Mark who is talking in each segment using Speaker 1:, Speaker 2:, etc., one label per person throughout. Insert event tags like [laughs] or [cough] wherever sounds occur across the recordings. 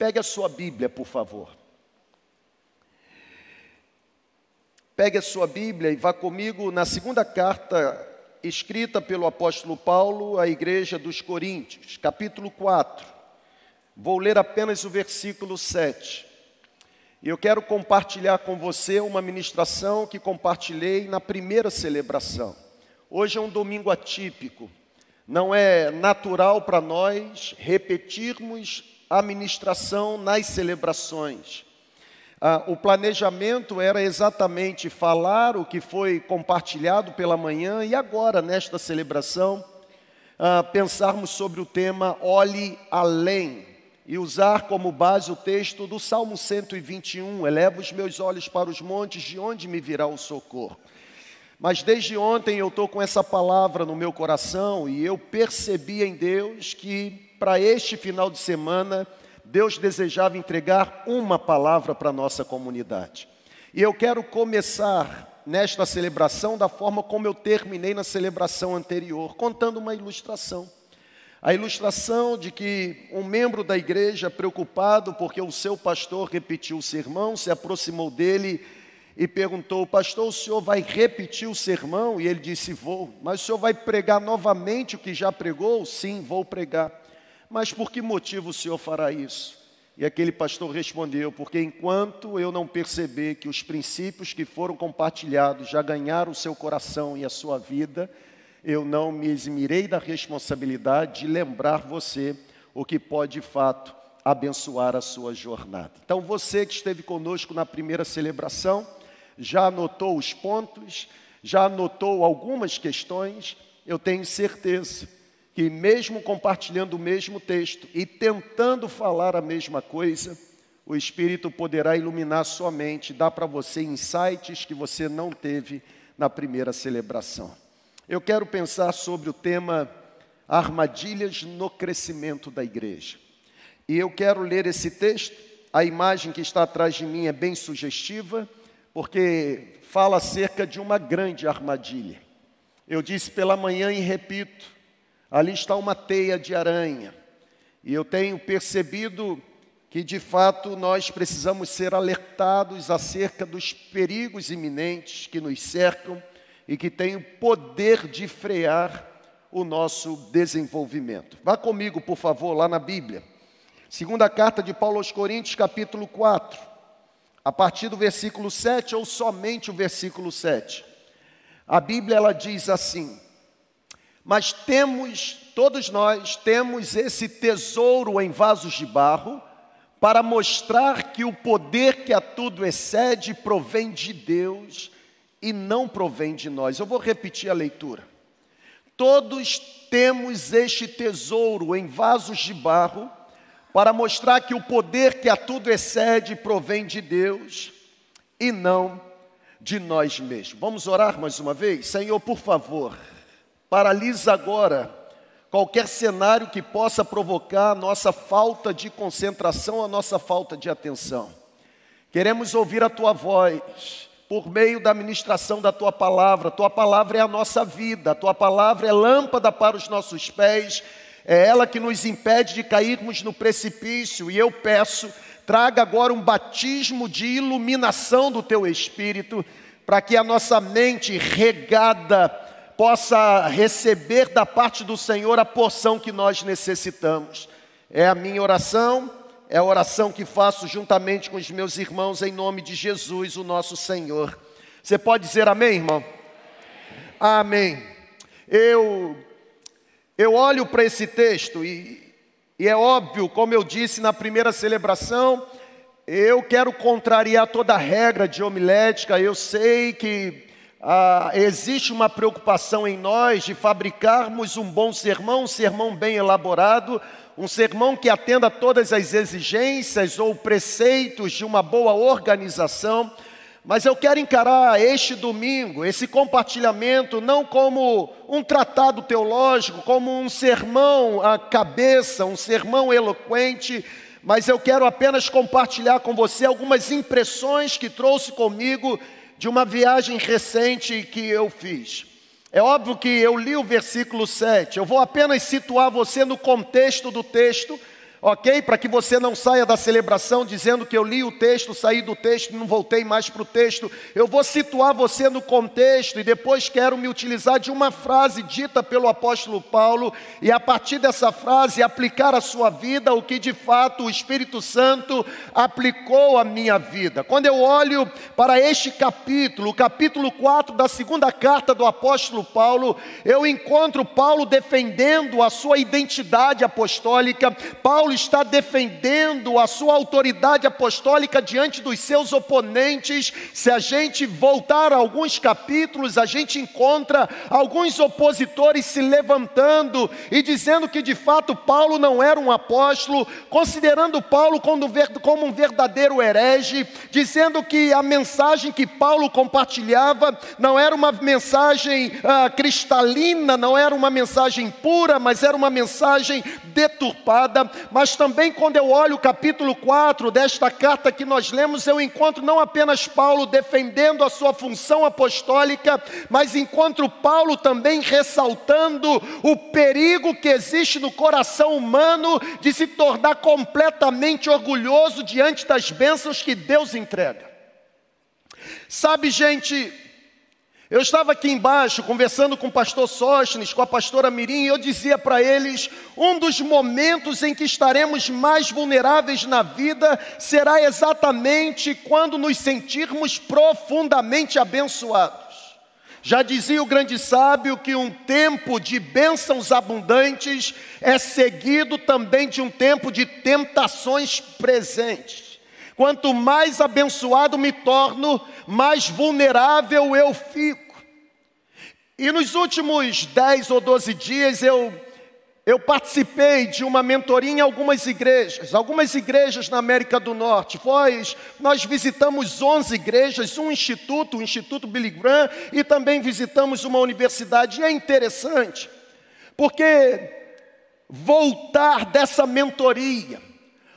Speaker 1: Pegue a sua Bíblia, por favor. Pegue a sua Bíblia e vá comigo na segunda carta escrita pelo apóstolo Paulo à igreja dos Coríntios, capítulo 4. Vou ler apenas o versículo 7. E eu quero compartilhar com você uma ministração que compartilhei na primeira celebração. Hoje é um domingo atípico. Não é natural para nós repetirmos a ministração nas celebrações. Ah, o planejamento era exatamente falar o que foi compartilhado pela manhã e agora, nesta celebração, ah, pensarmos sobre o tema Olhe Além e usar como base o texto do Salmo 121, eleva os meus olhos para os montes, de onde me virá o socorro. Mas desde ontem eu estou com essa palavra no meu coração e eu percebi em Deus que para este final de semana Deus desejava entregar uma palavra para a nossa comunidade. E eu quero começar nesta celebração da forma como eu terminei na celebração anterior, contando uma ilustração. A ilustração de que um membro da igreja, preocupado porque o seu pastor repetiu o sermão, se aproximou dele e perguntou: Pastor, o senhor vai repetir o sermão? E ele disse: Vou. Mas o senhor vai pregar novamente o que já pregou? Sim, vou pregar. Mas por que motivo o senhor fará isso? E aquele pastor respondeu: Porque enquanto eu não perceber que os princípios que foram compartilhados já ganharam o seu coração e a sua vida, eu não me eximirei da responsabilidade de lembrar você o que pode de fato abençoar a sua jornada. Então, você que esteve conosco na primeira celebração, já anotou os pontos, já anotou algumas questões, eu tenho certeza que, mesmo compartilhando o mesmo texto e tentando falar a mesma coisa, o Espírito poderá iluminar sua mente, dar para você insights que você não teve na primeira celebração. Eu quero pensar sobre o tema armadilhas no crescimento da igreja. E eu quero ler esse texto. A imagem que está atrás de mim é bem sugestiva, porque fala acerca de uma grande armadilha. Eu disse pela manhã e repito: ali está uma teia de aranha. E eu tenho percebido que de fato nós precisamos ser alertados acerca dos perigos iminentes que nos cercam e que tem o poder de frear o nosso desenvolvimento. Vá comigo, por favor, lá na Bíblia. Segunda carta de Paulo aos Coríntios, capítulo 4, a partir do versículo 7 ou somente o versículo 7. A Bíblia ela diz assim: Mas temos, todos nós temos esse tesouro em vasos de barro, para mostrar que o poder que a tudo excede provém de Deus e não provém de nós. Eu vou repetir a leitura. Todos temos este tesouro em vasos de barro para mostrar que o poder que a tudo excede provém de Deus e não de nós mesmos. Vamos orar mais uma vez? Senhor, por favor, paralisa agora qualquer cenário que possa provocar a nossa falta de concentração, a nossa falta de atenção. Queremos ouvir a tua voz por meio da ministração da tua palavra. Tua palavra é a nossa vida, a tua palavra é lâmpada para os nossos pés, é ela que nos impede de cairmos no precipício. E eu peço, traga agora um batismo de iluminação do teu espírito, para que a nossa mente regada possa receber da parte do Senhor a porção que nós necessitamos. É a minha oração é a oração que faço juntamente com os meus irmãos em nome de Jesus, o nosso Senhor. Você pode dizer amém, irmão? Amém. Eu eu olho para esse texto e, e é óbvio, como eu disse na primeira celebração, eu quero contrariar toda a regra de homilética. Eu sei que ah, existe uma preocupação em nós de fabricarmos um bom sermão, um sermão bem elaborado, um sermão que atenda todas as exigências ou preceitos de uma boa organização, mas eu quero encarar este domingo, esse compartilhamento, não como um tratado teológico, como um sermão à cabeça, um sermão eloquente, mas eu quero apenas compartilhar com você algumas impressões que trouxe comigo de uma viagem recente que eu fiz. É óbvio que eu li o versículo 7, eu vou apenas situar você no contexto do texto, ok? Para que você não saia da celebração dizendo que eu li o texto, saí do texto, não voltei mais para o texto. Eu vou situar você no contexto e depois quero me utilizar de uma frase dita pelo apóstolo Paulo e a partir dessa frase aplicar à sua vida o que de fato o Espírito Santo aplicou à minha vida. Quando eu olho para este capítulo, o capítulo 4 da segunda carta do apóstolo Paulo, eu encontro Paulo defendendo a sua identidade apostólica. Paulo Paulo está defendendo a sua autoridade apostólica diante dos seus oponentes. Se a gente voltar a alguns capítulos, a gente encontra alguns opositores se levantando e dizendo que de fato Paulo não era um apóstolo, considerando Paulo como um verdadeiro herege, dizendo que a mensagem que Paulo compartilhava não era uma mensagem ah, cristalina, não era uma mensagem pura, mas era uma mensagem deturpada. Mas mas também quando eu olho o capítulo 4 desta carta que nós lemos, eu encontro não apenas Paulo defendendo a sua função apostólica, mas encontro Paulo também ressaltando o perigo que existe no coração humano de se tornar completamente orgulhoso diante das bênçãos que Deus entrega. Sabe, gente, eu estava aqui embaixo conversando com o pastor Sóstenes, com a pastora Mirim, e eu dizia para eles: um dos momentos em que estaremos mais vulneráveis na vida será exatamente quando nos sentirmos profundamente abençoados. Já dizia o grande sábio que um tempo de bênçãos abundantes é seguido também de um tempo de tentações presentes. Quanto mais abençoado me torno, mais vulnerável eu fico. E nos últimos 10 ou 12 dias eu, eu participei de uma mentoria em algumas igrejas, algumas igrejas na América do Norte. Pois nós visitamos 11 igrejas, um instituto, o Instituto Billy Graham, e também visitamos uma universidade. E é interessante, porque voltar dessa mentoria,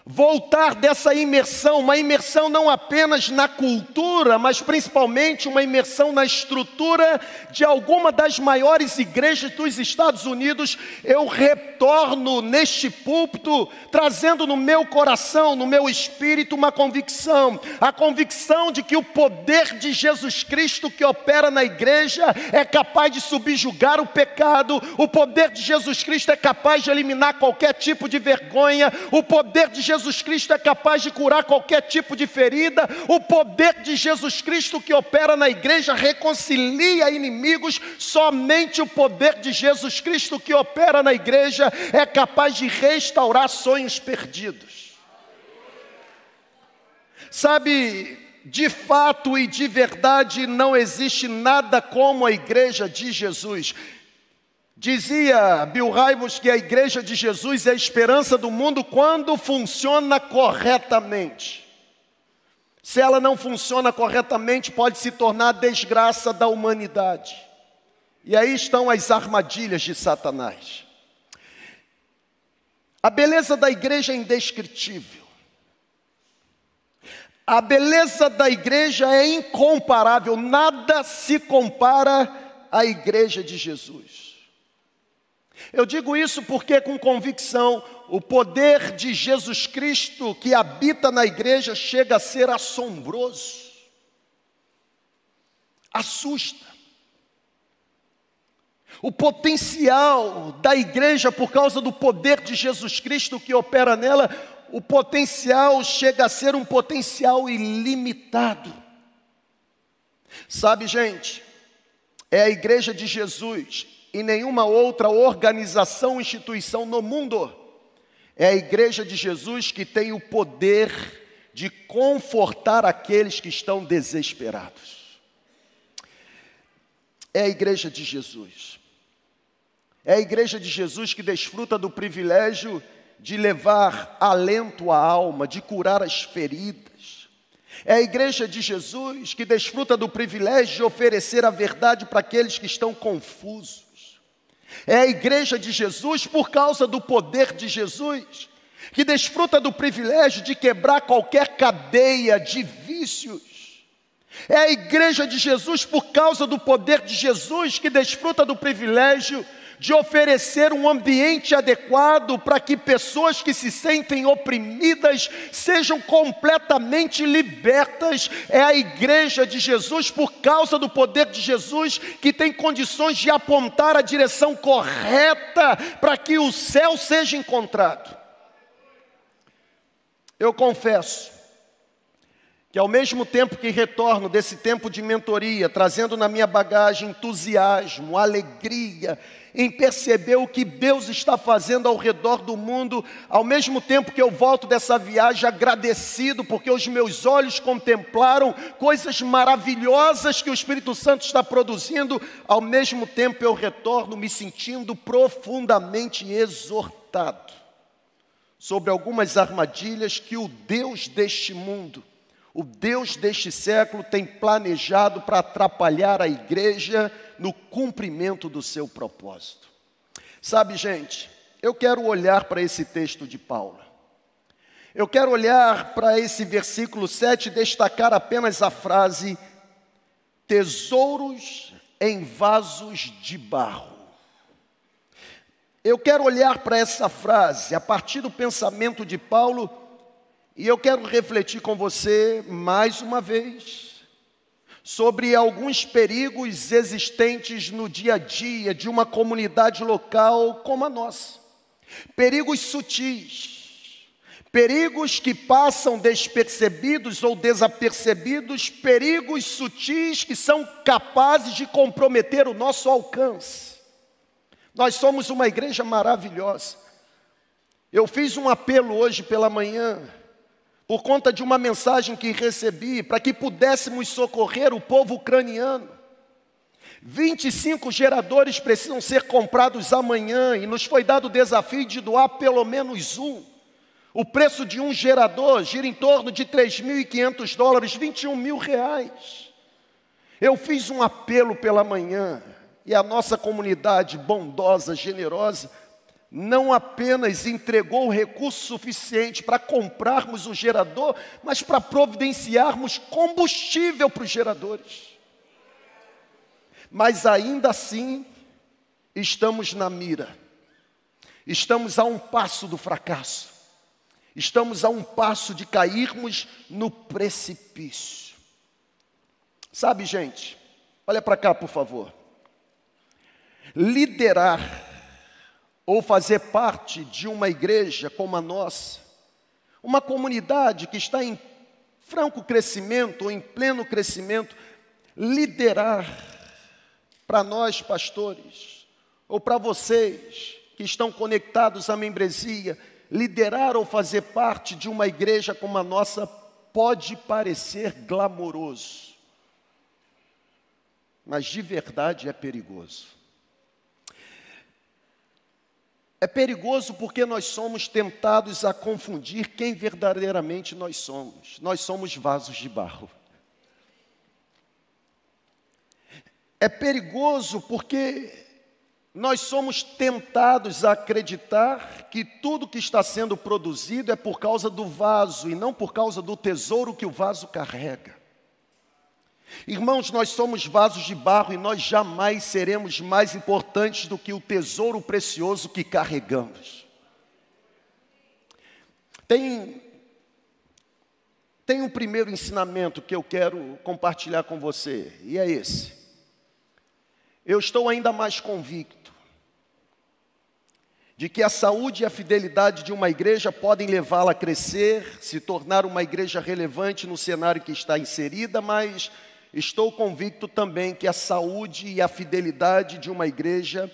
Speaker 1: voltar dessa imersão, uma imersão não apenas na cultura, mas principalmente uma imersão na estrutura de alguma das maiores igrejas dos Estados Unidos, eu retorno neste púlpito trazendo no meu coração, no meu espírito uma convicção, a convicção de que o poder de Jesus Cristo que opera na igreja é capaz de subjugar o pecado, o poder de Jesus Cristo é capaz de eliminar qualquer tipo de vergonha, o poder de Jesus Cristo é capaz de curar qualquer tipo de ferida, o poder de Jesus Cristo que opera na igreja reconcilia inimigos, somente o poder de Jesus Cristo que opera na igreja é capaz de restaurar sonhos perdidos. Sabe, de fato e de verdade não existe nada como a igreja de Jesus. Dizia Bill Hybels que a igreja de Jesus é a esperança do mundo quando funciona corretamente. Se ela não funciona corretamente, pode se tornar a desgraça da humanidade. E aí estão as armadilhas de Satanás. A beleza da igreja é indescritível. A beleza da igreja é incomparável, nada se compara à igreja de Jesus. Eu digo isso porque, com convicção, o poder de Jesus Cristo que habita na igreja chega a ser assombroso, assusta. O potencial da igreja, por causa do poder de Jesus Cristo que opera nela, o potencial chega a ser um potencial ilimitado. Sabe, gente, é a igreja de Jesus e nenhuma outra organização, instituição no mundo. É a igreja de Jesus que tem o poder de confortar aqueles que estão desesperados. É a igreja de Jesus. É a igreja de Jesus que desfruta do privilégio de levar alento à alma, de curar as feridas. É a igreja de Jesus que desfruta do privilégio de oferecer a verdade para aqueles que estão confusos. É a igreja de Jesus, por causa do poder de Jesus, que desfruta do privilégio de quebrar qualquer cadeia de vícios. É a igreja de Jesus, por causa do poder de Jesus, que desfruta do privilégio de oferecer um ambiente adequado para que pessoas que se sentem oprimidas sejam completamente libertas. É a igreja de Jesus, por causa do poder de Jesus, que tem condições de apontar a direção correta para que o céu seja encontrado. Eu confesso que ao mesmo tempo que retorno desse tempo de mentoria, trazendo na minha bagagem entusiasmo, alegria, em perceber o que Deus está fazendo ao redor do mundo, ao mesmo tempo que eu volto dessa viagem agradecido, porque os meus olhos contemplaram coisas maravilhosas que o Espírito Santo está produzindo, ao mesmo tempo eu retorno me sentindo profundamente exortado sobre algumas armadilhas que o Deus deste mundo o Deus deste século tem planejado para atrapalhar a igreja no cumprimento do seu propósito. Sabe, gente, eu quero olhar para esse texto de Paulo. Eu quero olhar para esse versículo 7 e destacar apenas a frase: tesouros em vasos de barro. Eu quero olhar para essa frase a partir do pensamento de Paulo e eu quero refletir com você mais uma vez sobre alguns perigos existentes no dia a dia de uma comunidade local como a nossa. Perigos sutis, perigos que passam despercebidos ou desapercebidos, perigos sutis que são capazes de comprometer o nosso alcance. Nós somos uma igreja maravilhosa. Eu fiz um apelo hoje pela manhã por conta de uma mensagem que recebi, para que pudéssemos socorrer o povo ucraniano. 25 geradores precisam ser comprados amanhã e nos foi dado o desafio de doar pelo menos um. O preço de um gerador gira em torno de 3.500 dólares, 21 mil reais. Eu fiz um apelo pela manhã e a nossa comunidade bondosa, generosa, não apenas entregou o recurso suficiente para comprarmos o gerador, mas para providenciarmos combustível para os geradores. Mas ainda assim, estamos na mira, estamos a um passo do fracasso, estamos a um passo de cairmos no precipício. Sabe, gente, olha para cá, por favor. Liderar ou fazer parte de uma igreja como a nossa, uma comunidade que está em franco crescimento ou em pleno crescimento, liderar para nós pastores, ou para vocês que estão conectados à membresia, liderar ou fazer parte de uma igreja como a nossa pode parecer glamouroso, mas de verdade é perigoso. É perigoso porque nós somos tentados a confundir quem verdadeiramente nós somos. Nós somos vasos de barro. É perigoso porque nós somos tentados a acreditar que tudo que está sendo produzido é por causa do vaso e não por causa do tesouro que o vaso carrega. Irmãos, nós somos vasos de barro e nós jamais seremos mais importantes do que o tesouro precioso que carregamos. Tem, tem um primeiro ensinamento que eu quero compartilhar com você, e é esse. Eu estou ainda mais convicto de que a saúde e a fidelidade de uma igreja podem levá-la a crescer, se tornar uma igreja relevante no cenário que está inserida, mas Estou convicto também que a saúde e a fidelidade de uma igreja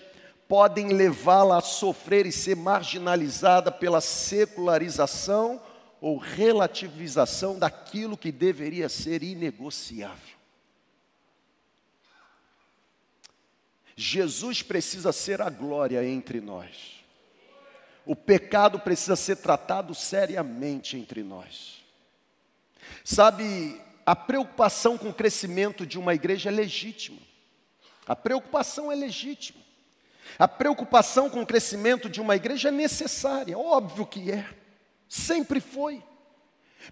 Speaker 1: podem levá-la a sofrer e ser marginalizada pela secularização ou relativização daquilo que deveria ser inegociável. Jesus precisa ser a glória entre nós. O pecado precisa ser tratado seriamente entre nós. Sabe, a preocupação com o crescimento de uma igreja é legítima. A preocupação é legítima. A preocupação com o crescimento de uma igreja é necessária, óbvio que é. Sempre foi.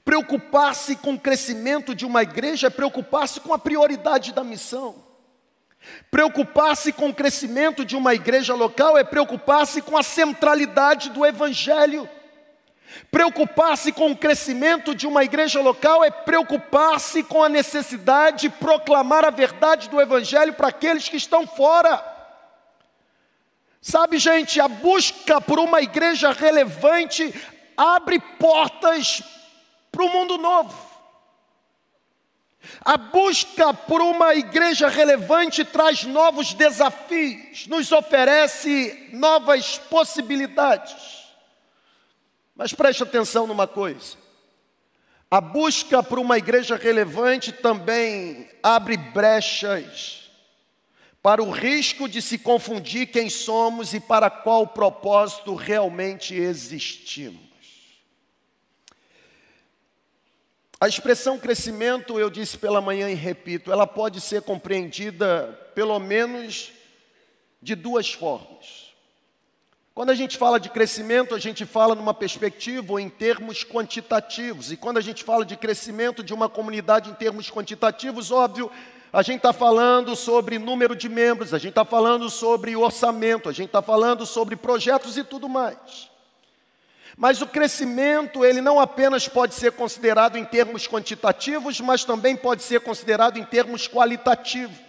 Speaker 1: Preocupar-se com o crescimento de uma igreja é preocupar-se com a prioridade da missão. Preocupar-se com o crescimento de uma igreja local é preocupar-se com a centralidade do Evangelho. Preocupar-se com o crescimento de uma igreja local é preocupar-se com a necessidade de proclamar a verdade do Evangelho para aqueles que estão fora. Sabe, gente, a busca por uma igreja relevante abre portas para o mundo novo. A busca por uma igreja relevante traz novos desafios, nos oferece novas possibilidades. Mas preste atenção numa coisa: a busca por uma igreja relevante também abre brechas para o risco de se confundir quem somos e para qual propósito realmente existimos. A expressão crescimento, eu disse pela manhã e repito, ela pode ser compreendida pelo menos de duas formas. Quando a gente fala de crescimento, a gente fala numa perspectiva ou em termos quantitativos. E quando a gente fala de crescimento de uma comunidade em termos quantitativos, óbvio, a gente está falando sobre número de membros, a gente está falando sobre orçamento, a gente está falando sobre projetos e tudo mais. Mas o crescimento, ele não apenas pode ser considerado em termos quantitativos, mas também pode ser considerado em termos qualitativos.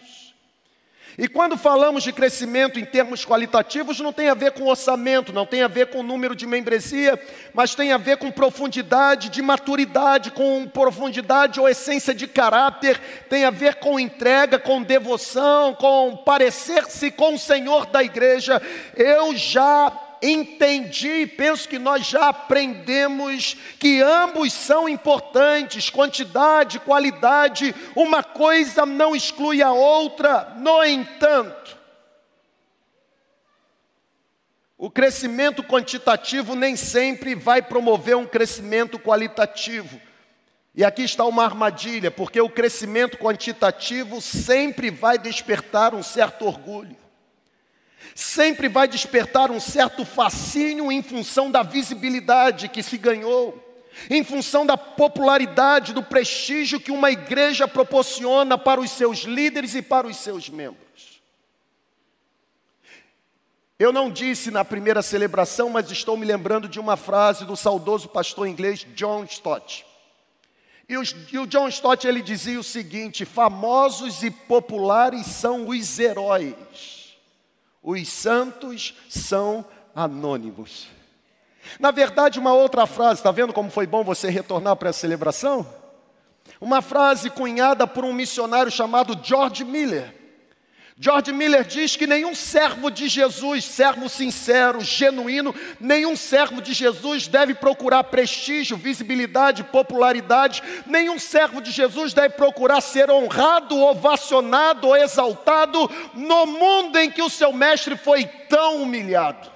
Speaker 1: E quando falamos de crescimento em termos qualitativos, não tem a ver com orçamento, não tem a ver com número de membresia, mas tem a ver com profundidade de maturidade, com profundidade ou essência de caráter, tem a ver com entrega, com devoção, com parecer-se com o Senhor da igreja. Eu já entendi, penso que nós já aprendemos que ambos são importantes, quantidade, qualidade, uma coisa não exclui a outra. No entanto, o crescimento quantitativo nem sempre vai promover um crescimento qualitativo. E aqui está uma armadilha, porque o crescimento quantitativo sempre vai despertar um certo orgulho sempre vai despertar um certo fascínio em função da visibilidade que se ganhou, em função da popularidade, do prestígio que uma igreja proporciona para os seus líderes e para os seus membros. Eu não disse na primeira celebração, mas estou me lembrando de uma frase do saudoso pastor inglês John Stott. E o, John Stott ele dizia o seguinte: famosos e populares são os heróis os santos são anônimos. Na verdade, uma outra frase, está vendo como foi bom você retornar para a celebração? Uma frase cunhada por um missionário chamado George Miller. George Miller diz que nenhum servo de Jesus, servo sincero, genuíno, nenhum servo de Jesus deve procurar prestígio, visibilidade, popularidade, nenhum servo de Jesus deve procurar ser honrado, ovacionado ou exaltado no mundo em que o seu mestre foi tão humilhado.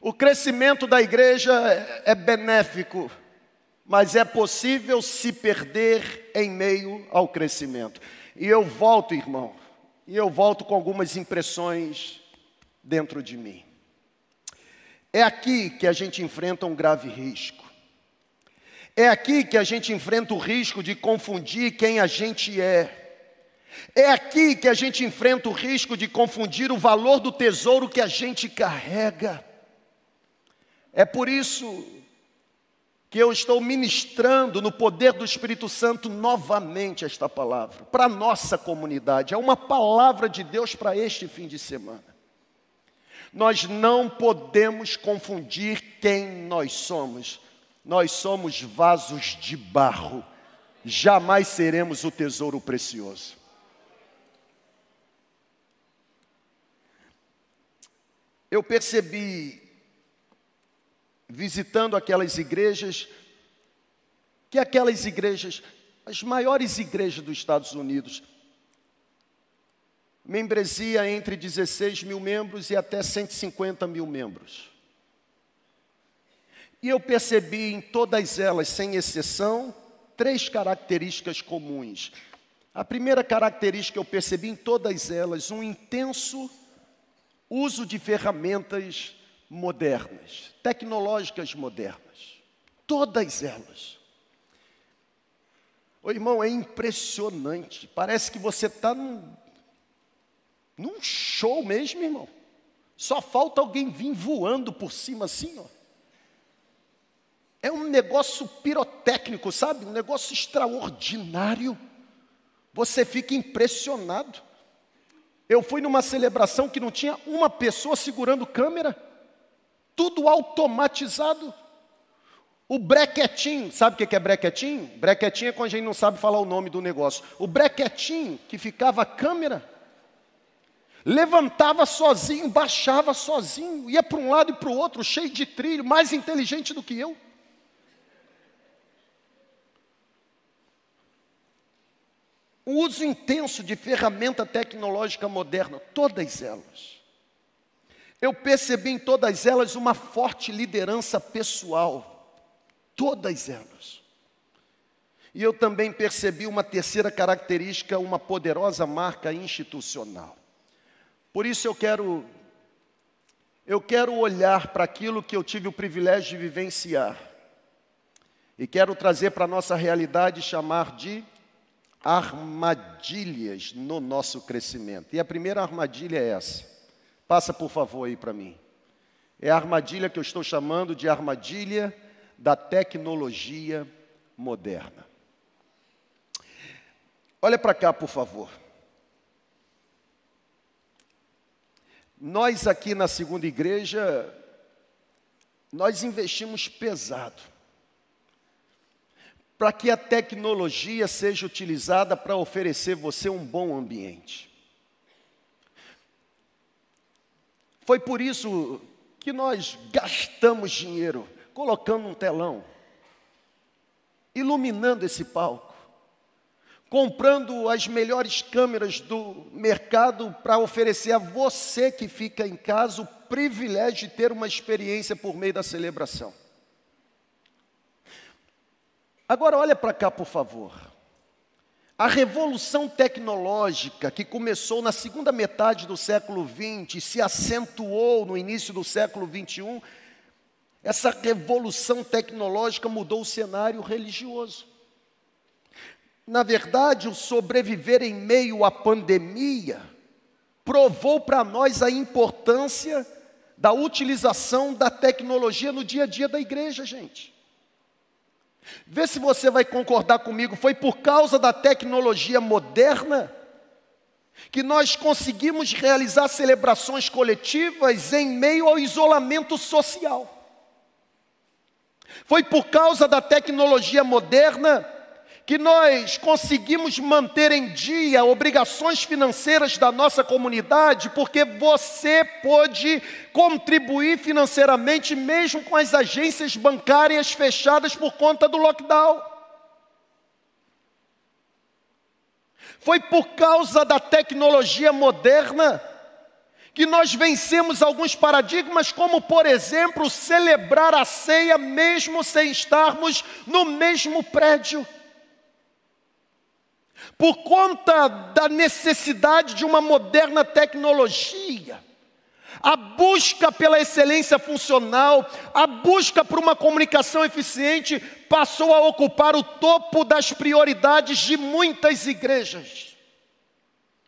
Speaker 1: O crescimento da igreja é benéfico mas é possível se perder em meio ao crescimento. E eu volto, irmão, e eu volto com algumas impressões dentro de mim. É aqui que a gente enfrenta um grave risco. É aqui que a gente enfrenta o risco de confundir quem a gente é. É aqui que a gente enfrenta o risco de confundir o valor do tesouro que a gente carrega. É por isso que eu estou ministrando no poder do Espírito Santo novamente esta palavra, para a nossa comunidade. É uma palavra de Deus para este fim de semana. Nós não podemos confundir quem nós somos. Nós somos vasos de barro, jamais seremos o tesouro precioso. Eu percebi visitando aquelas igrejas, que aquelas igrejas, as maiores igrejas dos Estados Unidos, membresia entre 16 mil membros e até 150 mil membros. E eu percebi em todas elas, sem exceção, três características comuns. A primeira característica eu percebi em todas elas, um intenso uso de ferramentas modernas, tecnológicas modernas, todas elas. Ô irmão, é impressionante. Parece que você está num, num show mesmo, irmão. Só falta alguém vir voando por cima assim, ó. É um negócio pirotécnico, sabe? Um negócio extraordinário. Você fica impressionado. Eu fui numa celebração que não tinha uma pessoa segurando câmera, tudo automatizado. O brequetinho, sabe o que é brequetinho? Brequetinho é quando a gente não sabe falar o nome do negócio. O brequetinho que ficava a câmera, levantava sozinho, baixava sozinho, ia para um lado e para o outro, cheio de trilho, mais inteligente do que eu. O uso intenso de ferramenta tecnológica moderna, todas elas. Eu percebi em todas elas uma forte liderança pessoal, todas elas. E eu também percebi uma terceira característica, uma poderosa marca institucional. Por isso eu quero eu quero olhar para aquilo que eu tive o privilégio de vivenciar. E quero trazer para a nossa realidade chamar de armadilhas no nosso crescimento. E a primeira armadilha é essa. Passa, por favor, aí para mim. É a armadilha que eu estou chamando de armadilha da tecnologia moderna. Olha para cá, por favor. Nós aqui na segunda igreja, nós investimos pesado para que a tecnologia seja utilizada para oferecer você um bom ambiente. Foi por isso que nós gastamos dinheiro colocando um telão, iluminando esse palco, comprando as melhores câmeras do mercado para oferecer a você que fica em casa o privilégio de ter uma experiência por meio da celebração. Agora olha para cá, por favor. A revolução tecnológica que começou na segunda metade do século XX e se acentuou no início do século XXI, essa revolução tecnológica mudou o cenário religioso. Na verdade, o sobreviver em meio à pandemia provou para nós a importância da utilização da tecnologia no dia a dia da igreja, gente. Vê se você vai concordar comigo. Foi por causa da tecnologia moderna que nós conseguimos realizar celebrações coletivas em meio ao isolamento social. Foi por causa da tecnologia moderna que nós conseguimos manter em dia obrigações financeiras da nossa comunidade, porque você pôde contribuir financeiramente mesmo com as agências bancárias fechadas por conta do lockdown. Foi por causa da tecnologia moderna que nós vencemos alguns paradigmas, como, por exemplo, celebrar a ceia mesmo sem estarmos no mesmo prédio por conta da necessidade de uma moderna tecnologia, a busca pela excelência funcional, a busca por uma comunicação eficiente passou a ocupar o topo das prioridades de muitas igrejas.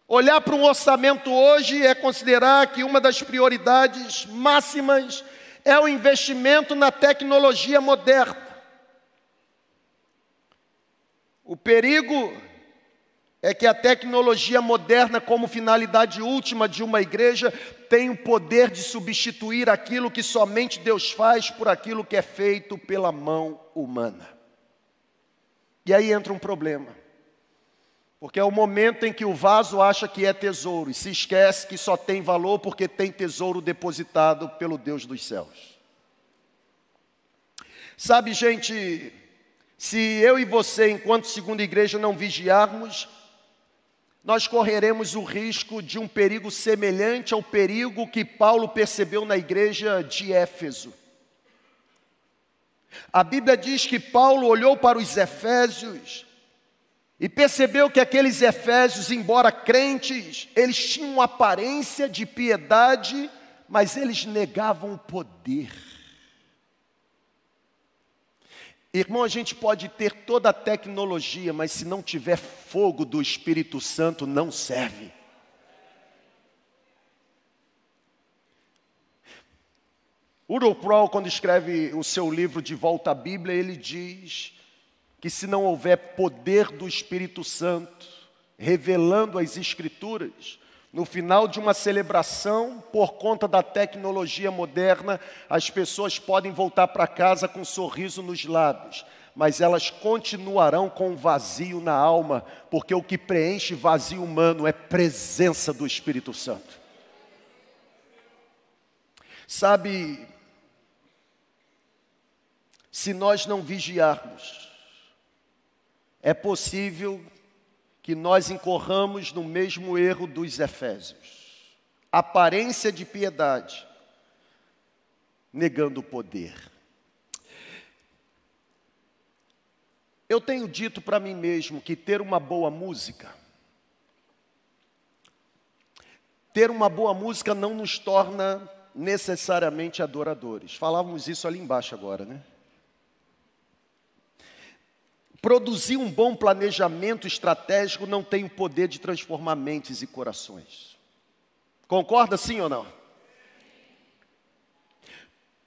Speaker 1: Olhar para um orçamento hoje é considerar que uma das prioridades máximas é o investimento na tecnologia moderna. O perigo é que a tecnologia moderna, como finalidade última de uma igreja, tem o poder de substituir aquilo que somente Deus faz por aquilo que é feito pela mão humana. E aí entra um problema. Porque é o momento em que o vaso acha que é tesouro e se esquece que só tem valor porque tem tesouro depositado pelo Deus dos céus. Sabe, gente, se eu e você, enquanto segunda igreja, não vigiarmos, nós correremos o risco de um perigo semelhante ao perigo que Paulo percebeu na igreja de Éfeso. A Bíblia diz que Paulo olhou para os Efésios e percebeu que aqueles Efésios, embora crentes, eles tinham aparência de piedade, mas eles negavam o poder. Irmão, a gente pode ter toda a tecnologia, mas se não tiver fogo do Espírito Santo, não serve. Udo Prowl, quando escreve o seu livro De Volta à Bíblia, ele diz que se não houver poder do Espírito Santo revelando as Escrituras, no final de uma celebração, por conta da tecnologia moderna, as pessoas podem voltar para casa com um sorriso nos lábios, mas elas continuarão com um vazio na alma, porque o que preenche vazio humano é presença do Espírito Santo. Sabe, se nós não vigiarmos, é possível que nós incorramos no mesmo erro dos Efésios. Aparência de piedade, negando o poder. Eu tenho dito para mim mesmo que ter uma boa música, ter uma boa música não nos torna necessariamente adoradores. Falávamos isso ali embaixo agora, né? Produzir um bom planejamento estratégico não tem o poder de transformar mentes e corações. Concorda sim ou não?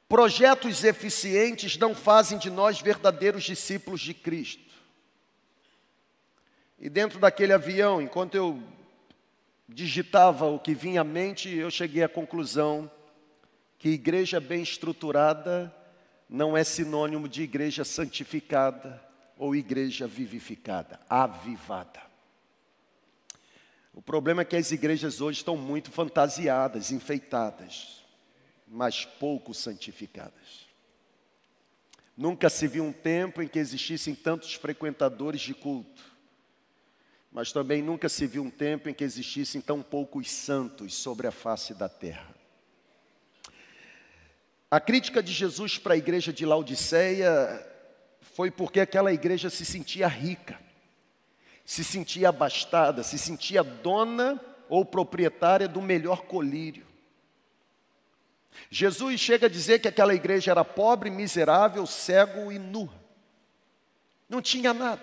Speaker 1: Projetos eficientes não fazem de nós verdadeiros discípulos de Cristo. E dentro daquele avião, enquanto eu digitava o que vinha à mente, eu cheguei à conclusão que igreja bem estruturada não é sinônimo de igreja santificada ou igreja vivificada, avivada. O problema é que as igrejas hoje estão muito fantasiadas, enfeitadas, mas pouco santificadas. Nunca se viu um tempo em que existissem tantos frequentadores de culto, mas também nunca se viu um tempo em que existissem tão poucos santos sobre a face da terra. A crítica de Jesus para a igreja de Laodiceia foi porque aquela igreja se sentia rica, se sentia abastada, se sentia dona ou proprietária do melhor colírio. Jesus chega a dizer que aquela igreja era pobre, miserável, cego e nu. Não tinha nada.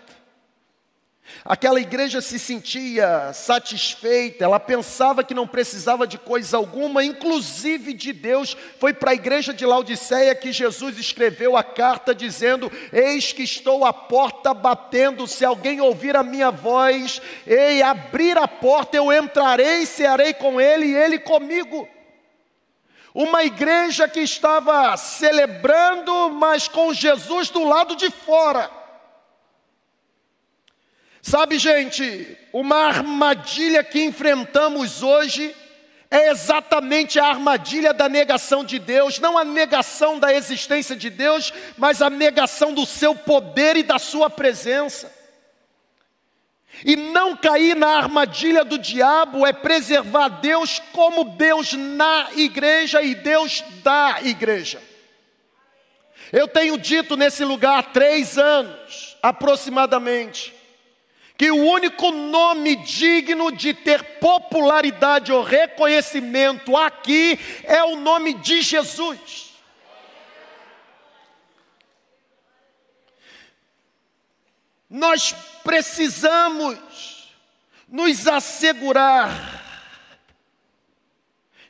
Speaker 1: Aquela igreja se sentia satisfeita, ela pensava que não precisava de coisa alguma, inclusive de Deus. Foi para a igreja de Laodiceia que Jesus escreveu a carta dizendo: Eis que estou à porta batendo, se alguém ouvir a minha voz, e abrir a porta, eu entrarei, cearei com ele e ele comigo. Uma igreja que estava celebrando, mas com Jesus do lado de fora. Sabe, gente, uma armadilha que enfrentamos hoje é exatamente a armadilha da negação de Deus, não a negação da existência de Deus, mas a negação do seu poder e da sua presença. E não cair na armadilha do diabo é preservar Deus como Deus na igreja e Deus da igreja. Eu tenho dito nesse lugar há três anos, aproximadamente, que o único nome digno de ter popularidade ou reconhecimento aqui é o nome de Jesus. Nós precisamos nos assegurar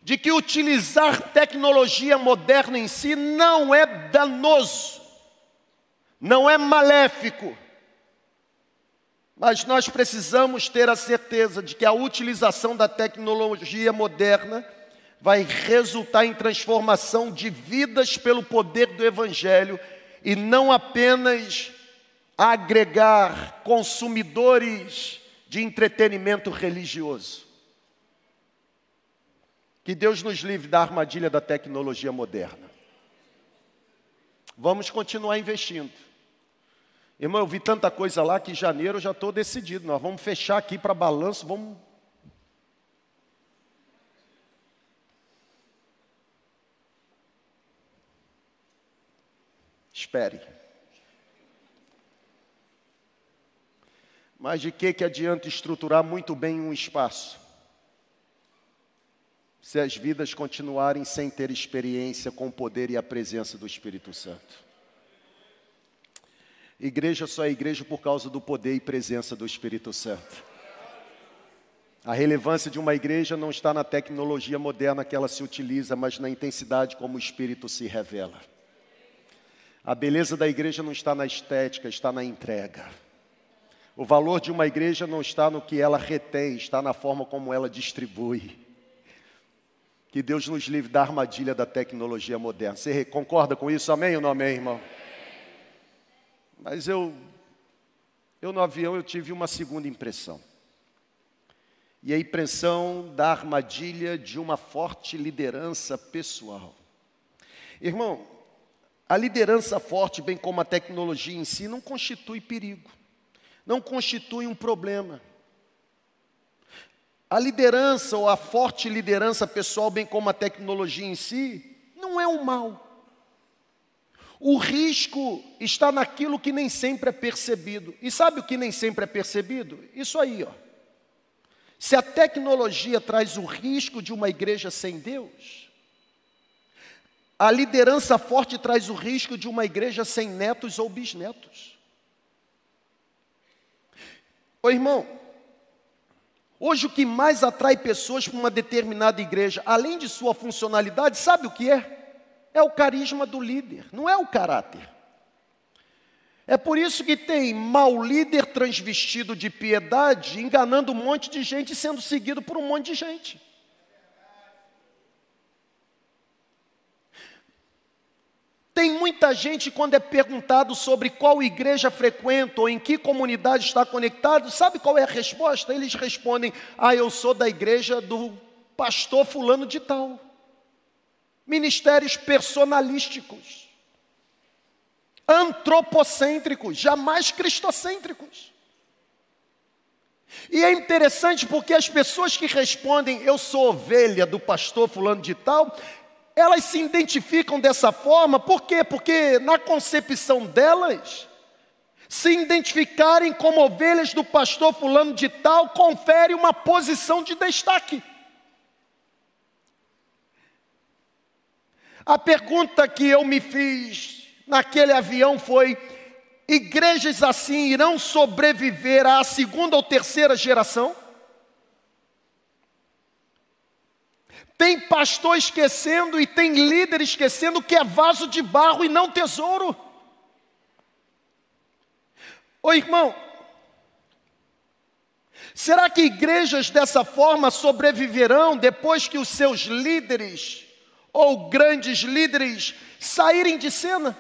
Speaker 1: de que utilizar tecnologia moderna em si não é danoso, não é maléfico mas nós precisamos ter a certeza de que a utilização da tecnologia moderna vai resultar em transformação de vidas pelo poder do Evangelho e não apenas agregar consumidores de entretenimento religioso. Que Deus nos livre da armadilha da tecnologia moderna. Vamos continuar investindo. Irmão, eu vi tanta coisa lá que em janeiro eu já estou decidido. Nós vamos fechar aqui para balanço, vamos. Espere. Mas de que, que adianta estruturar muito bem um espaço? Se as vidas continuarem sem ter experiência com o poder e a presença do Espírito Santo. Igreja só é igreja por causa do poder e presença do Espírito Santo. A relevância de uma igreja não está na tecnologia moderna que ela se utiliza, mas na intensidade como o Espírito se revela. A beleza da igreja não está na estética, está na entrega. O valor de uma igreja não está no que ela retém, está na forma como ela distribui. Que Deus nos livre da armadilha da tecnologia moderna. Você concorda com isso? Amém ou não amém, irmão? Mas eu, eu no avião eu tive uma segunda impressão. E a impressão da armadilha de uma forte liderança pessoal. Irmão, a liderança forte, bem como a tecnologia em si, não constitui perigo, não constitui um problema. A liderança ou a forte liderança pessoal, bem como a tecnologia em si, não é um mal. O risco está naquilo que nem sempre é percebido. E sabe o que nem sempre é percebido? Isso aí, ó. Se a tecnologia traz o risco de uma igreja sem Deus, a liderança forte traz o risco de uma igreja sem netos ou bisnetos. Ô irmão, hoje o que mais atrai pessoas para uma determinada igreja, além de sua funcionalidade, sabe o que é? É o carisma do líder, não é o caráter. É por isso que tem mau líder transvestido de piedade, enganando um monte de gente e sendo seguido por um monte de gente. Tem muita gente, quando é perguntado sobre qual igreja frequenta ou em que comunidade está conectado, sabe qual é a resposta? Eles respondem: Ah, eu sou da igreja do pastor Fulano de Tal ministérios personalísticos, antropocêntricos, jamais cristocêntricos. E é interessante porque as pessoas que respondem, eu sou ovelha do pastor fulano de tal, elas se identificam dessa forma, por quê? Porque na concepção delas, se identificarem como ovelhas do pastor fulano de tal, confere uma posição de destaque. A pergunta que eu me fiz naquele avião foi: igrejas assim irão sobreviver à segunda ou terceira geração? Tem pastor esquecendo e tem líder esquecendo que é vaso de barro e não tesouro. Ô irmão, será que igrejas dessa forma sobreviverão depois que os seus líderes ou grandes líderes saírem de cena.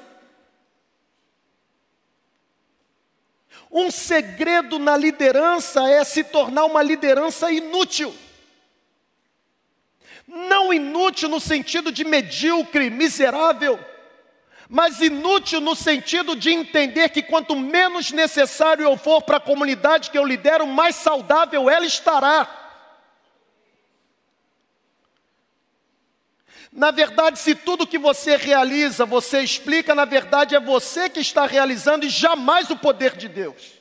Speaker 1: Um segredo na liderança é se tornar uma liderança inútil. Não inútil no sentido de medíocre, miserável, mas inútil no sentido de entender que quanto menos necessário eu for para a comunidade que eu lidero, mais saudável ela estará. Na verdade, se tudo que você realiza, você explica, na verdade é você que está realizando e jamais o poder de Deus.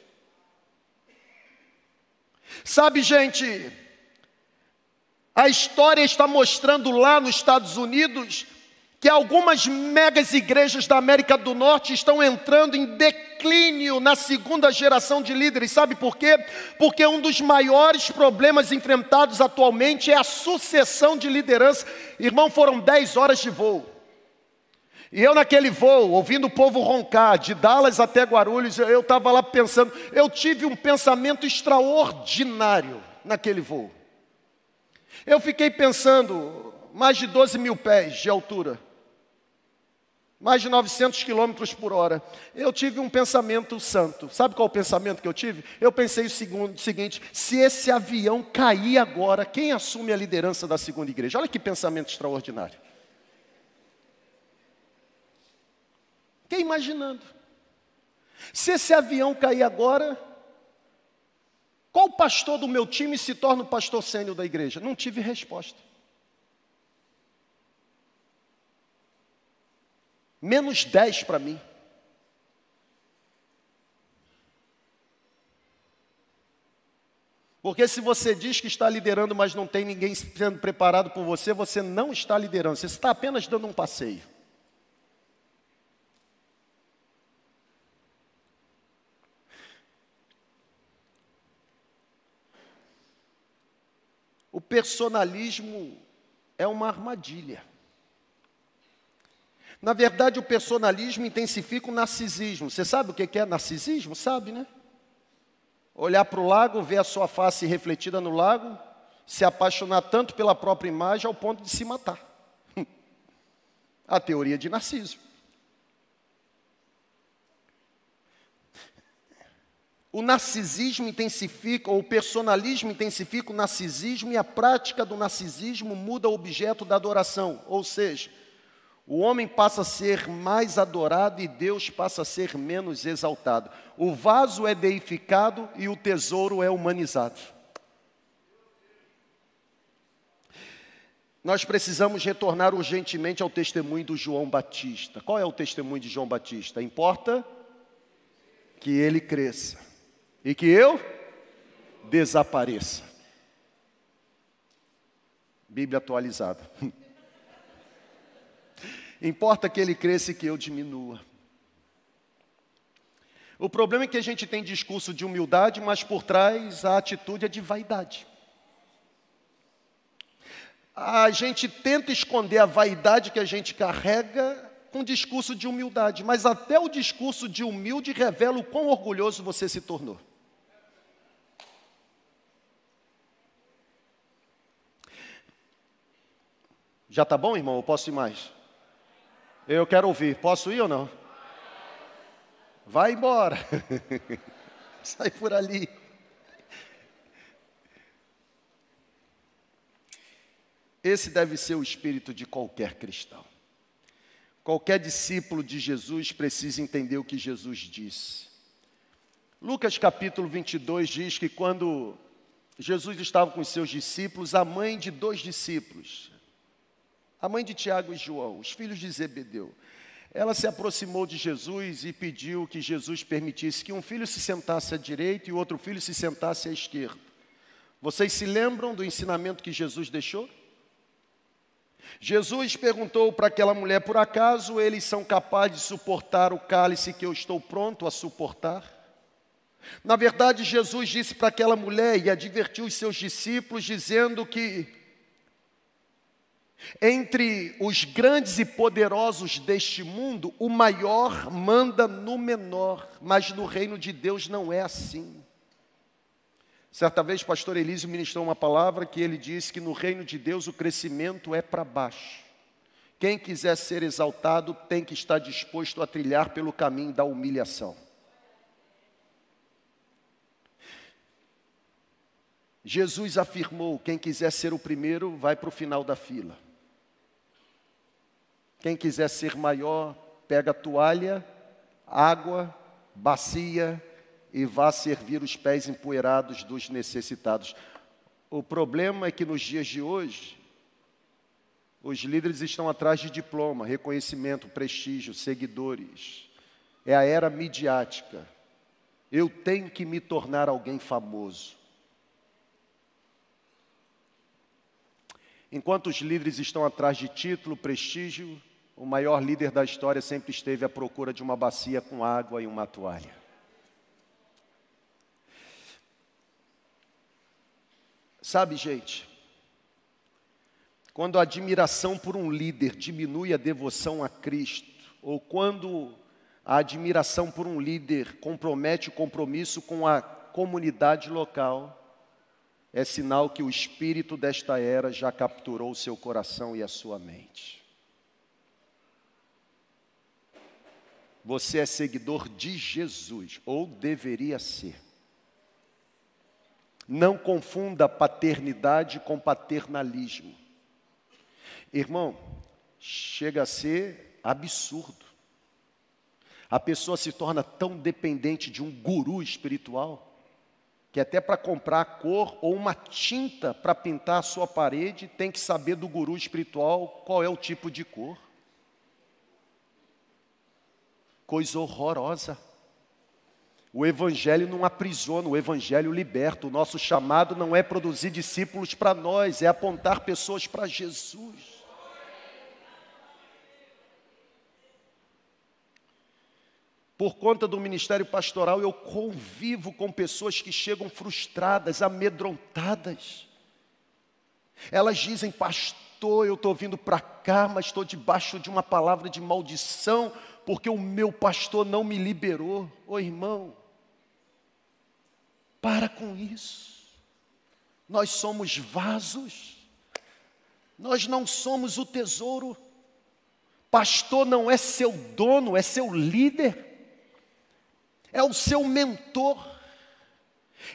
Speaker 1: Sabe, gente, a história está mostrando lá nos Estados Unidos que algumas megas igrejas da América do Norte estão entrando em declínio na segunda geração de líderes. Sabe por quê? Porque um dos maiores problemas enfrentados atualmente é a sucessão de liderança. Irmão, foram 10 horas de voo. E eu naquele voo, ouvindo o povo roncar, de Dallas até Guarulhos, eu estava lá pensando, eu tive um pensamento extraordinário naquele voo. Eu fiquei pensando, mais de 12 mil pés de altura mais de 900 quilômetros por hora. Eu tive um pensamento santo. Sabe qual o pensamento que eu tive? Eu pensei o seguinte: se esse avião cair agora, quem assume a liderança da segunda igreja? Olha que pensamento extraordinário. Fiquei imaginando. Se esse avião cair agora, qual pastor do meu time se torna o pastor sênior da igreja? Não tive resposta. menos 10 para mim. Porque se você diz que está liderando, mas não tem ninguém sendo preparado por você, você não está liderando, você está apenas dando um passeio. O personalismo é uma armadilha. Na verdade, o personalismo intensifica o narcisismo. Você sabe o que é narcisismo? Sabe, né? Olhar para o lago, ver a sua face refletida no lago, se apaixonar tanto pela própria imagem ao ponto de se matar. [laughs] A teoria de Narciso. O narcisismo intensifica, ou o personalismo intensifica o narcisismo e a prática do narcisismo muda o objeto da adoração. Ou seja, o homem passa a ser mais adorado e Deus passa a ser menos exaltado. O vaso é deificado e o tesouro é humanizado. Nós precisamos retornar urgentemente ao testemunho do João Batista. Qual é o testemunho de João Batista? Importa que ele cresça e que eu desapareça. Bíblia atualizada. [laughs] Importa que ele cresça e que eu diminua. O problema é que a gente tem discurso de humildade, mas por trás a atitude é de vaidade. A gente tenta esconder a vaidade que a gente carrega com discurso de humildade, mas até o discurso de humilde revela o quão orgulhoso você se tornou. Já está bom, irmão? Ou posso ir mais? Eu quero ouvir. Posso ir ou não? Vai embora. [laughs] Sai por ali. Esse deve ser o espírito de qualquer cristão. Qualquer discípulo de Jesus precisa entender o que Jesus disse. Lucas capítulo 22 diz que quando Jesus estava com os seus discípulos, a mãe de dois discípulos, a mãe de Tiago e João, os filhos de Zebedeu. Ela se aproximou de Jesus e pediu que Jesus permitisse que um filho se sentasse à direita e outro filho se sentasse à esquerda. Vocês se lembram do ensinamento que Jesus deixou? Jesus perguntou para aquela mulher: por acaso eles são capazes de suportar o cálice que eu estou pronto a suportar? Na verdade, Jesus disse para aquela mulher e advertiu os seus discípulos, dizendo que entre os grandes e poderosos deste mundo, o maior manda no menor, mas no reino de Deus não é assim. Certa vez, pastor Elísio ministrou uma palavra que ele disse que no reino de Deus o crescimento é para baixo. Quem quiser ser exaltado tem que estar disposto a trilhar pelo caminho da humilhação. Jesus afirmou: quem quiser ser o primeiro, vai para o final da fila. Quem quiser ser maior, pega toalha, água, bacia e vá servir os pés empoeirados dos necessitados. O problema é que nos dias de hoje, os líderes estão atrás de diploma, reconhecimento, prestígio, seguidores. É a era midiática. Eu tenho que me tornar alguém famoso. Enquanto os líderes estão atrás de título, prestígio, o maior líder da história sempre esteve à procura de uma bacia com água e uma toalha. Sabe, gente, quando a admiração por um líder diminui a devoção a Cristo, ou quando a admiração por um líder compromete o compromisso com a comunidade local, é sinal que o espírito desta era já capturou o seu coração e a sua mente. Você é seguidor de Jesus, ou deveria ser. Não confunda paternidade com paternalismo. Irmão, chega a ser absurdo. A pessoa se torna tão dependente de um guru espiritual que até para comprar cor ou uma tinta para pintar a sua parede tem que saber do guru espiritual qual é o tipo de cor coisa horrorosa. O Evangelho não aprisiona, o Evangelho liberta. O nosso chamado não é produzir discípulos para nós, é apontar pessoas para Jesus. Por conta do ministério pastoral, eu convivo com pessoas que chegam frustradas, amedrontadas. Elas dizem, pastor, eu estou vindo para cá, mas estou debaixo de uma palavra de maldição, porque o meu pastor não me liberou. Ô irmão, para com isso. Nós somos vasos, nós não somos o tesouro. Pastor não é seu dono, é seu líder, é o seu mentor,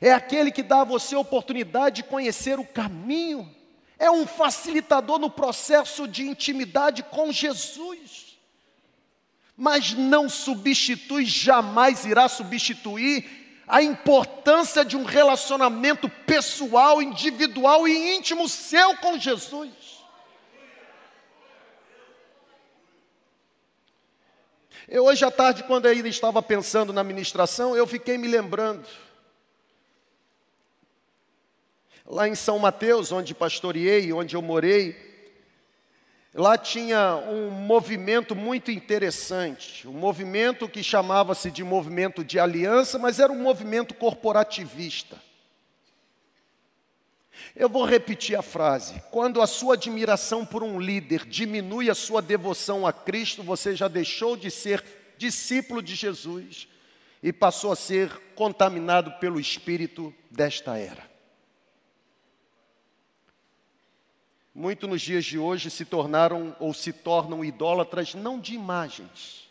Speaker 1: é aquele que dá a você a oportunidade de conhecer o caminho, é um facilitador no processo de intimidade com Jesus, mas não substitui, jamais irá substituir a importância de um relacionamento pessoal, individual e íntimo seu com Jesus. Eu hoje à tarde, quando ainda estava pensando na ministração, eu fiquei me lembrando. Lá em São Mateus, onde pastoreei, onde eu morei, Lá tinha um movimento muito interessante, um movimento que chamava-se de movimento de aliança, mas era um movimento corporativista. Eu vou repetir a frase: quando a sua admiração por um líder diminui a sua devoção a Cristo, você já deixou de ser discípulo de Jesus e passou a ser contaminado pelo espírito desta era. Muito nos dias de hoje se tornaram ou se tornam idólatras não de imagens,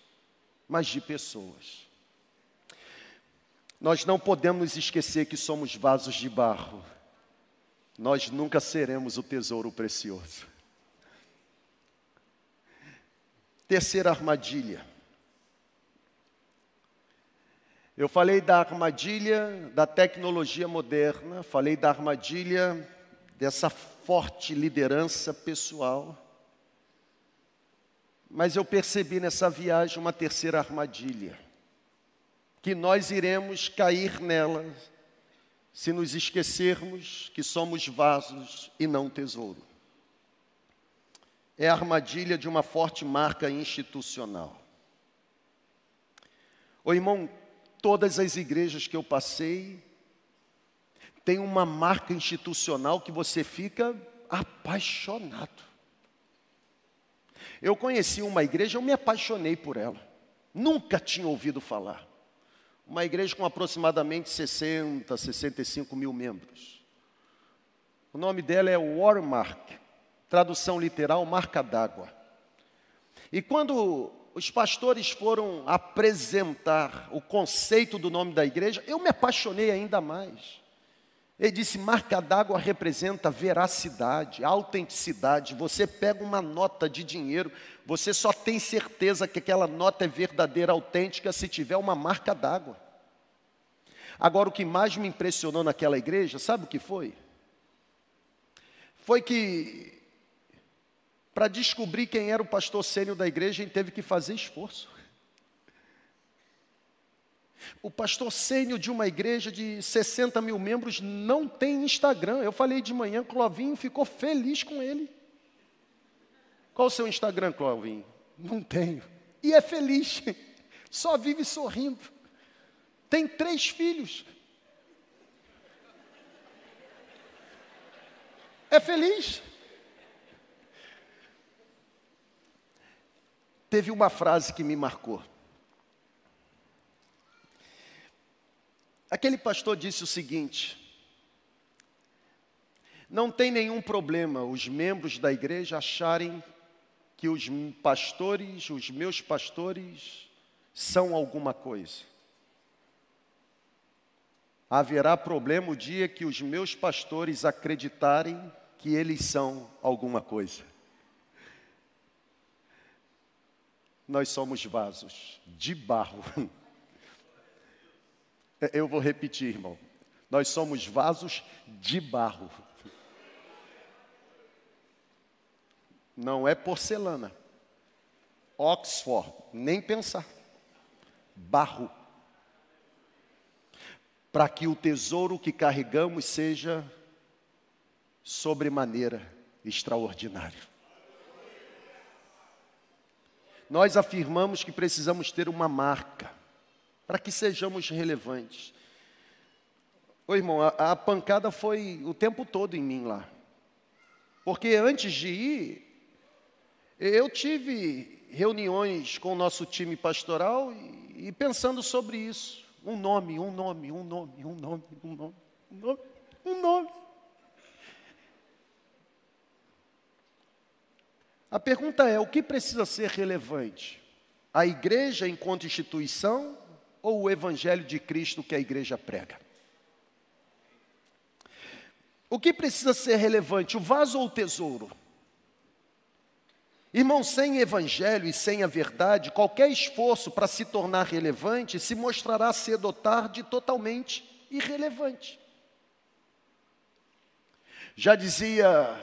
Speaker 1: mas de pessoas. Nós não podemos esquecer que somos vasos de barro. Nós nunca seremos o tesouro precioso. Terceira armadilha. Eu falei da armadilha da tecnologia moderna, falei da armadilha dessa forte liderança pessoal. Mas eu percebi nessa viagem uma terceira armadilha, que nós iremos cair nela se nos esquecermos que somos vasos e não tesouro. É a armadilha de uma forte marca institucional. Ô irmão, todas as igrejas que eu passei, tem uma marca institucional que você fica apaixonado. Eu conheci uma igreja, eu me apaixonei por ela. Nunca tinha ouvido falar. Uma igreja com aproximadamente 60, 65 mil membros. O nome dela é Warmark, tradução literal, marca d'água. E quando os pastores foram apresentar o conceito do nome da igreja, eu me apaixonei ainda mais. Ele disse: marca d'água representa veracidade, autenticidade. Você pega uma nota de dinheiro, você só tem certeza que aquela nota é verdadeira, autêntica, se tiver uma marca d'água. Agora, o que mais me impressionou naquela igreja, sabe o que foi? Foi que, para descobrir quem era o pastor sênior da igreja, a gente teve que fazer esforço. O pastor sênior de uma igreja de 60 mil membros não tem Instagram. Eu falei de manhã, Clovinho ficou feliz com ele. Qual o seu Instagram, Clovinho? Não tenho. E é feliz, [laughs] só vive sorrindo. Tem três filhos. É feliz. Teve uma frase que me marcou. Aquele pastor disse o seguinte: não tem nenhum problema os membros da igreja acharem que os pastores, os meus pastores, são alguma coisa. Haverá problema o dia que os meus pastores acreditarem que eles são alguma coisa. Nós somos vasos de barro [laughs] eu vou repetir, irmão. Nós somos vasos de barro. Não é porcelana. Oxford, nem pensar. Barro. Para que o tesouro que carregamos seja sobremaneira extraordinário. Nós afirmamos que precisamos ter uma marca para que sejamos relevantes. Ô irmão, a, a, pancada foi o tempo todo em mim lá. Porque antes de ir, eu tive reuniões com o nosso time pastoral e, e pensando sobre isso. Um nome, um nome, um nome, um nome, um nome, um nome, um nome. A pergunta é: o que precisa ser relevante? A igreja enquanto instituição ou o evangelho de Cristo que a igreja prega? O que precisa ser relevante, o vaso ou o tesouro? Irmão, sem evangelho e sem a verdade, qualquer esforço para se tornar relevante se mostrará cedo ou tarde totalmente irrelevante. Já dizia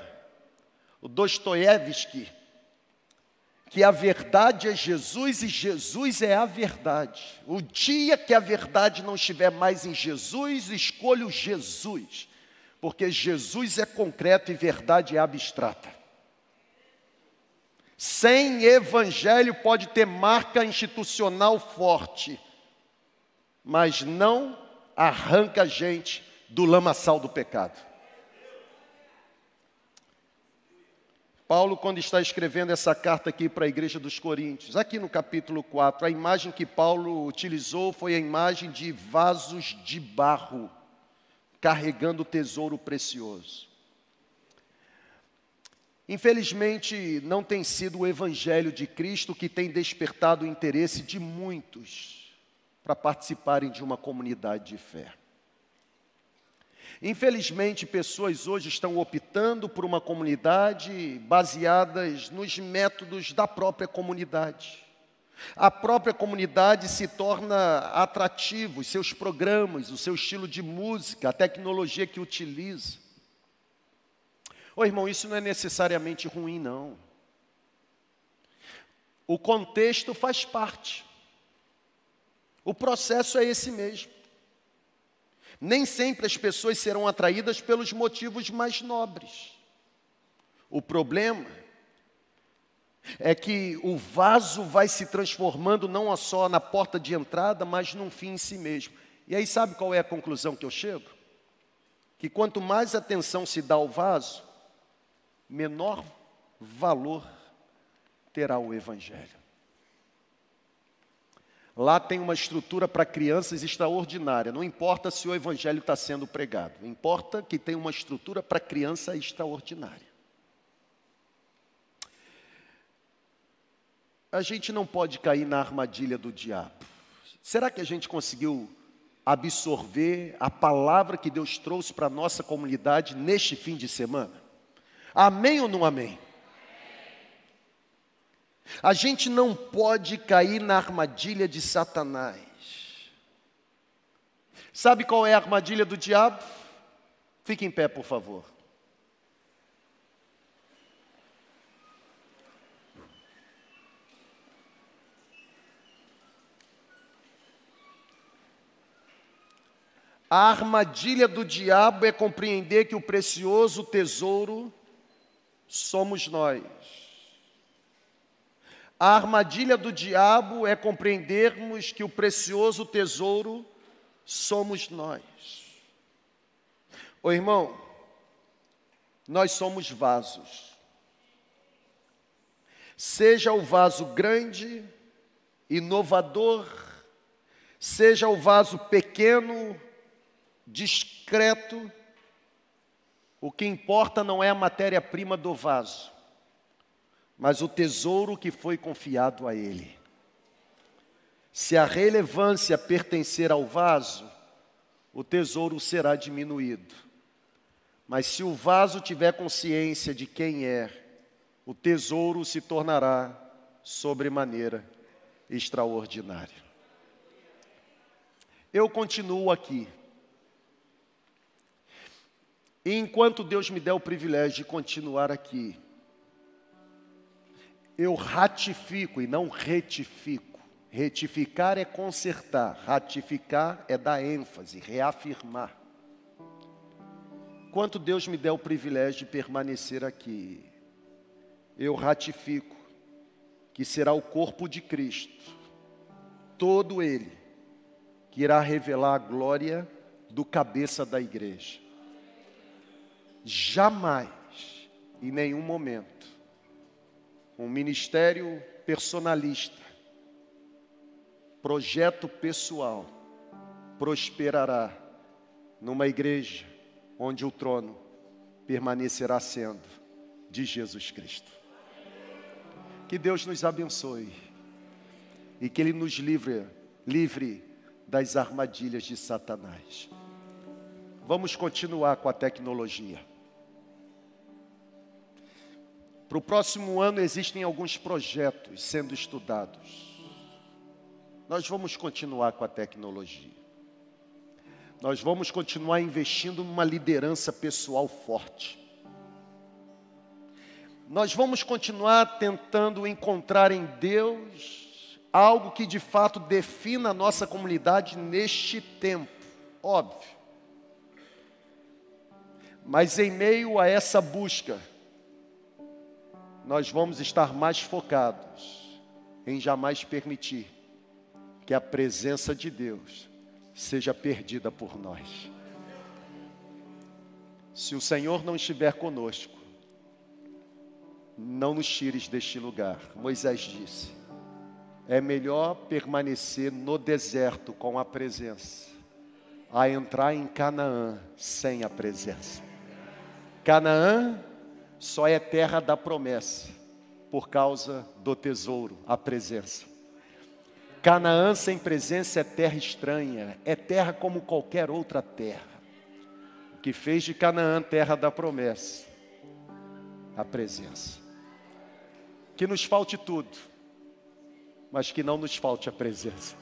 Speaker 1: Dostoiévski que a verdade é Jesus e Jesus é a verdade. O dia que a verdade não estiver mais em Jesus, escolho Jesus porque Jesus é concreto e verdade é abstrata. Sem evangelho pode ter marca institucional forte, mas não arranca a gente do lamaçal do pecado. Paulo, quando está escrevendo essa carta aqui para a igreja dos Coríntios, aqui no capítulo 4, a imagem que Paulo utilizou foi a imagem de vasos de barro carregando tesouro precioso. Infelizmente, não tem sido o Evangelho de Cristo que tem despertado o interesse de muitos para participarem de uma comunidade de fé. Infelizmente, pessoas hoje estão optando por uma comunidade baseadas nos métodos da própria comunidade. A própria comunidade se torna atrativo, os seus programas, o seu estilo de música, a tecnologia que utiliza. Ô irmão, isso não é necessariamente ruim, não. O contexto faz parte. O processo é esse mesmo. Nem sempre as pessoas serão atraídas pelos motivos mais nobres. O problema é que o vaso vai se transformando não só na porta de entrada, mas num fim em si mesmo. E aí, sabe qual é a conclusão que eu chego? Que quanto mais atenção se dá ao vaso, menor valor terá o Evangelho. Lá tem uma estrutura para crianças extraordinária. Não importa se o Evangelho está sendo pregado, importa que tem uma estrutura para criança extraordinária. a gente não pode cair na armadilha do diabo. Será que a gente conseguiu absorver a palavra que Deus trouxe para a nossa comunidade neste fim de semana? Amém ou não amém? A gente não pode cair na armadilha de Satanás. Sabe qual é a armadilha do diabo? Fique em pé, por favor. A armadilha do diabo é compreender que o precioso tesouro somos nós. A armadilha do diabo é compreendermos que o precioso tesouro somos nós. Ô irmão, nós somos vasos. Seja o vaso grande, inovador, seja o vaso pequeno, discreto. O que importa não é a matéria-prima do vaso, mas o tesouro que foi confiado a ele. Se a relevância pertencer ao vaso, o tesouro será diminuído. Mas se o vaso tiver consciência de quem é, o tesouro se tornará sobremaneira extraordinário. Eu continuo aqui. E enquanto Deus me der o privilégio de continuar aqui, eu ratifico e não retifico. Retificar é consertar, ratificar é dar ênfase, reafirmar. Enquanto Deus me der o privilégio de permanecer aqui, eu ratifico que será o corpo de Cristo, todo ele, que irá revelar a glória do cabeça da igreja jamais em nenhum momento, um ministério personalista, projeto pessoal, prosperará numa igreja onde o trono permanecerá sendo de Jesus Cristo. Que Deus nos abençoe e que Ele nos livre, livre das armadilhas de Satanás. Vamos continuar com a tecnologia. Para o próximo ano existem alguns projetos sendo estudados. Nós vamos continuar com a tecnologia. Nós vamos continuar investindo numa liderança pessoal forte. Nós vamos continuar tentando encontrar em Deus algo que de fato defina a nossa comunidade neste tempo, óbvio. Mas em meio a essa busca, nós vamos estar mais focados em jamais permitir que a presença de Deus seja perdida por nós. Se o Senhor não estiver conosco, não nos tires deste lugar. Moisés disse: é melhor permanecer no deserto com a presença, a entrar em Canaã sem a presença. Canaã só é terra da promessa, por causa do tesouro, a presença. Canaã sem presença é terra estranha, é terra como qualquer outra terra. O que fez de Canaã terra da promessa? A presença. Que nos falte tudo, mas que não nos falte a presença.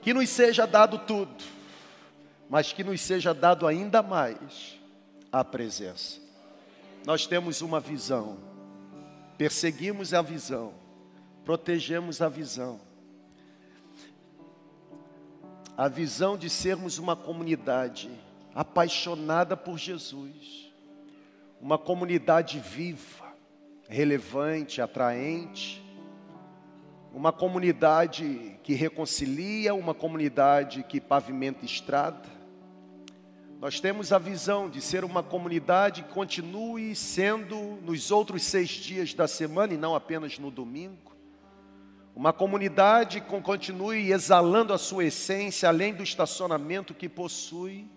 Speaker 1: Que nos seja dado tudo, mas que nos seja dado ainda mais a presença. Nós temos uma visão, perseguimos a visão protegemos a visão. A visão de sermos uma comunidade apaixonada por Jesus, uma comunidade viva, relevante, atraente, uma comunidade que reconcilia, uma comunidade que pavimenta estrada. Nós temos a visão de ser uma comunidade que continue sendo nos outros seis dias da semana e não apenas no domingo. Uma comunidade que continue exalando a sua essência, além do estacionamento que possui.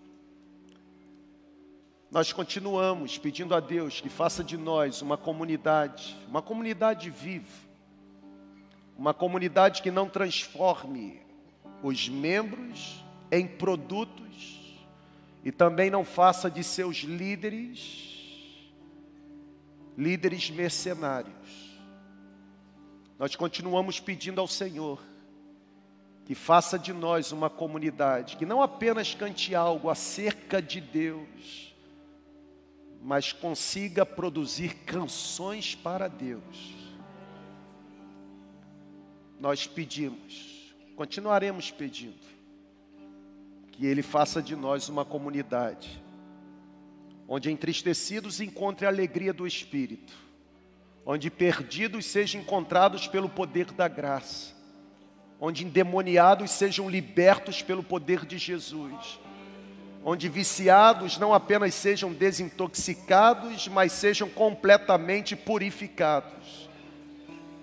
Speaker 1: Nós continuamos pedindo a Deus que faça de nós uma comunidade, uma comunidade viva, uma comunidade que não transforme os membros em produtos e também não faça de seus líderes líderes mercenários. Nós continuamos pedindo ao Senhor que faça de nós uma comunidade que não apenas cante algo acerca de Deus, mas consiga produzir canções para Deus. Nós pedimos, continuaremos pedindo, que Ele faça de nós uma comunidade, onde entristecidos encontrem a alegria do Espírito onde perdidos sejam encontrados pelo poder da graça, onde endemoniados sejam libertos pelo poder de Jesus, onde viciados não apenas sejam desintoxicados, mas sejam completamente purificados.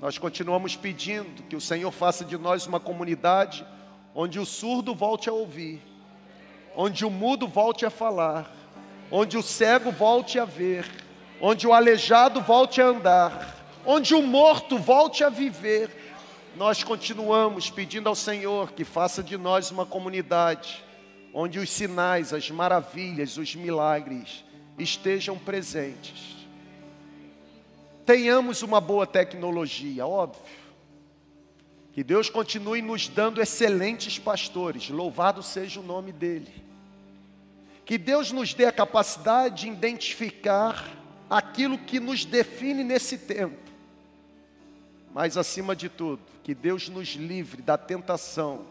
Speaker 1: Nós continuamos pedindo que o Senhor faça de nós uma comunidade onde o surdo volte a ouvir, onde o mudo volte a falar, onde o cego volte a ver onde o aleijado volte a andar, onde o morto volte a viver. Nós continuamos pedindo ao Senhor que faça de nós uma comunidade onde os sinais, as maravilhas, os milagres estejam presentes. Tenhamos uma boa tecnologia, óbvio. Que Deus continue nos dando excelentes pastores, louvado seja o nome dEle. Que Deus nos dê a capacidade de identificar aquilo que nos define nesse tempo. Mas acima de tudo, que Deus nos livre da tentação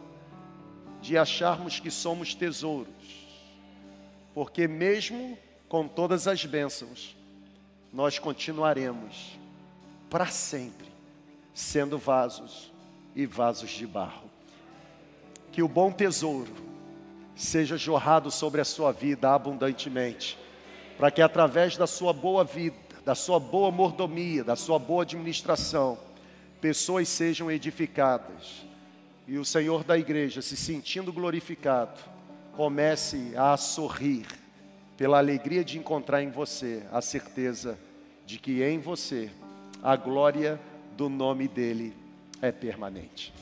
Speaker 1: de acharmos que somos tesouros, porque mesmo com todas as bênçãos, nós continuaremos para sempre sendo vasos e vasos de barro. Que o bom tesouro seja jorrado sobre a sua vida abundantemente para que através da sua boa vida, da sua boa mordomia, da sua boa administração, pessoas sejam edificadas e o Senhor da igreja, se sentindo glorificado, comece a sorrir pela alegria de encontrar em você a certeza de que em você a glória do nome dele é permanente.